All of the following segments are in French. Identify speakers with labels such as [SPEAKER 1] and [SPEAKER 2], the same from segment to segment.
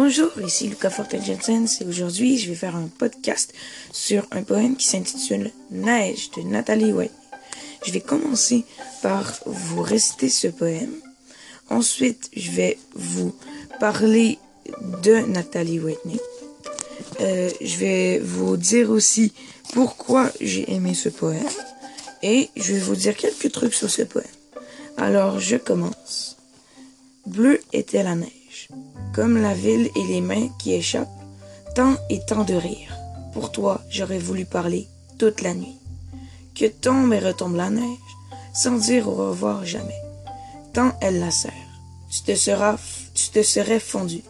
[SPEAKER 1] Bonjour, ici Lucas Fortin Jensen et aujourd'hui je vais faire un podcast sur un poème qui s'intitule Neige de Nathalie White. Je vais commencer par vous réciter ce poème. Ensuite, je vais vous parler de Nathalie Whitney. Euh, je vais vous dire aussi pourquoi j'ai aimé ce poème. Et je vais vous dire quelques trucs sur ce poème. Alors, je commence. Bleu était la neige, comme la ville et les mains qui échappent, tant et tant de rire. Pour toi, j'aurais voulu parler toute la nuit. Que tombe et retombe la neige, sans dire au revoir jamais. Tant elle la serre, tu te tu te serais fondu.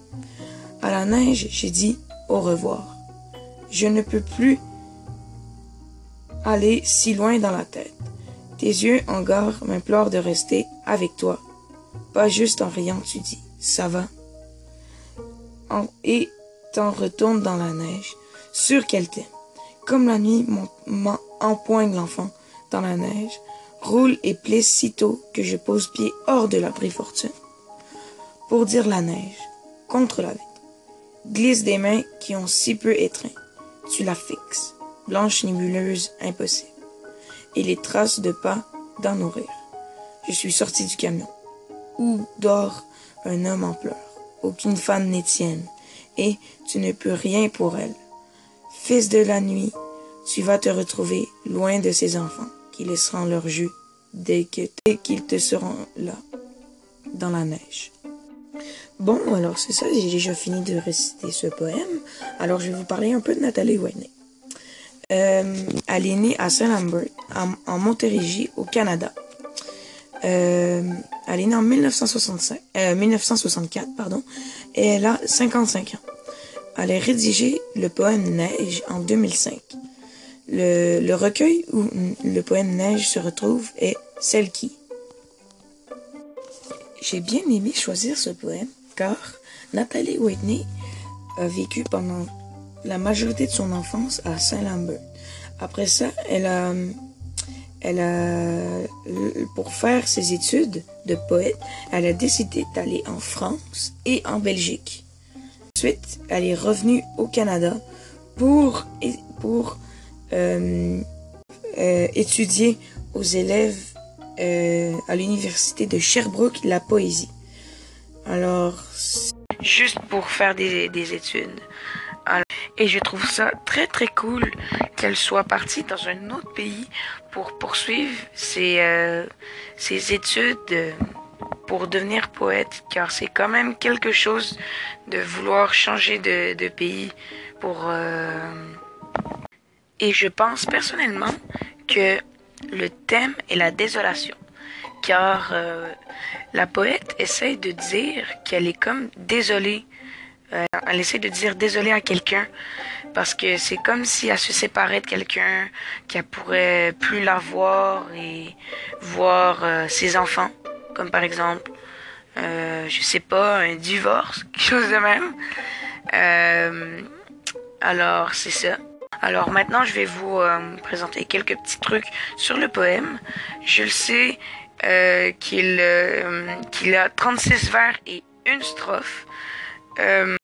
[SPEAKER 1] À la neige, j'ai dit au revoir. Je ne peux plus aller si loin dans la tête. Tes yeux en gare m'implorent de rester avec toi pas juste en riant, tu dis Ça va Et t'en retournes dans la neige, sûr qu'elle t'aime. Comme la nuit empoigne l'enfant dans la neige, roule et plisse sitôt que je pose pied hors de l'abri fortune. Pour dire la neige, contre la vie, glisse des mains qui ont si peu étreint. Tu la fixes, blanche nébuleuse, impossible. Et les traces de pas dans nos rires. Je suis sorti du camion où dort un homme en pleurs. Aucune femme n'est tienne, et tu ne peux rien pour elle. Fils de la nuit, tu vas te retrouver loin de ces enfants qui laisseront leur jeu dès qu'ils te seront là, dans la neige. Bon, alors c'est ça, j'ai déjà fini de réciter ce poème. Alors je vais vous parler un peu de Nathalie Wayne. Euh, elle est née à Saint-Lambert, en, en Montérégie, au Canada. Euh, elle est née en 1965, 1964, euh, pardon, et elle a 55 ans. Elle a rédigé le poème Neige en 2005. Le, le recueil où le poème Neige se retrouve est Celle qui. J'ai bien aimé choisir ce poème car Nathalie Whitney a vécu pendant la majorité de son enfance à Saint-Lambert. Après ça, elle a elle a, pour faire ses études de poète, elle a décidé d'aller en France et en Belgique. Ensuite, elle est revenue au Canada pour, pour euh, euh, étudier aux élèves euh, à l'université de Sherbrooke la poésie. Alors, juste pour faire des, des études. Et je trouve ça très très cool qu'elle soit partie dans un autre pays pour poursuivre ses, euh, ses études pour devenir poète, car c'est quand même quelque chose de vouloir changer de, pays pour... Euh... Et je pense personnellement que le thème est la désolation, car euh, la poète essaie de dire qu'elle est comme désolée euh, elle essaie de dire désolé à quelqu'un parce que c'est comme si elle se séparait de quelqu'un qu'elle pourrait plus la voir et voir euh, ses enfants, comme par exemple, euh, je sais pas, un divorce, quelque chose de même. Euh, alors c'est ça. Alors maintenant je vais vous présenter quelques petits trucs sur le poème. Je le sais qu'il qu'il a 36 vers et une strophe. Euh,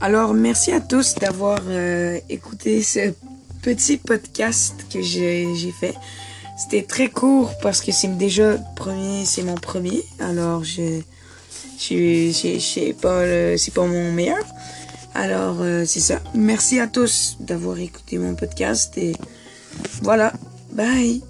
[SPEAKER 1] alors, merci à tous d'avoir euh, écouté ce petit podcast que j'ai fait. C'était très court parce que c'est déjà premier, c'est mon premier. Alors, je, je, pas, c'est pas mon meilleur. Alors, euh, c'est ça. Merci à tous d'avoir écouté mon podcast et voilà. Bye.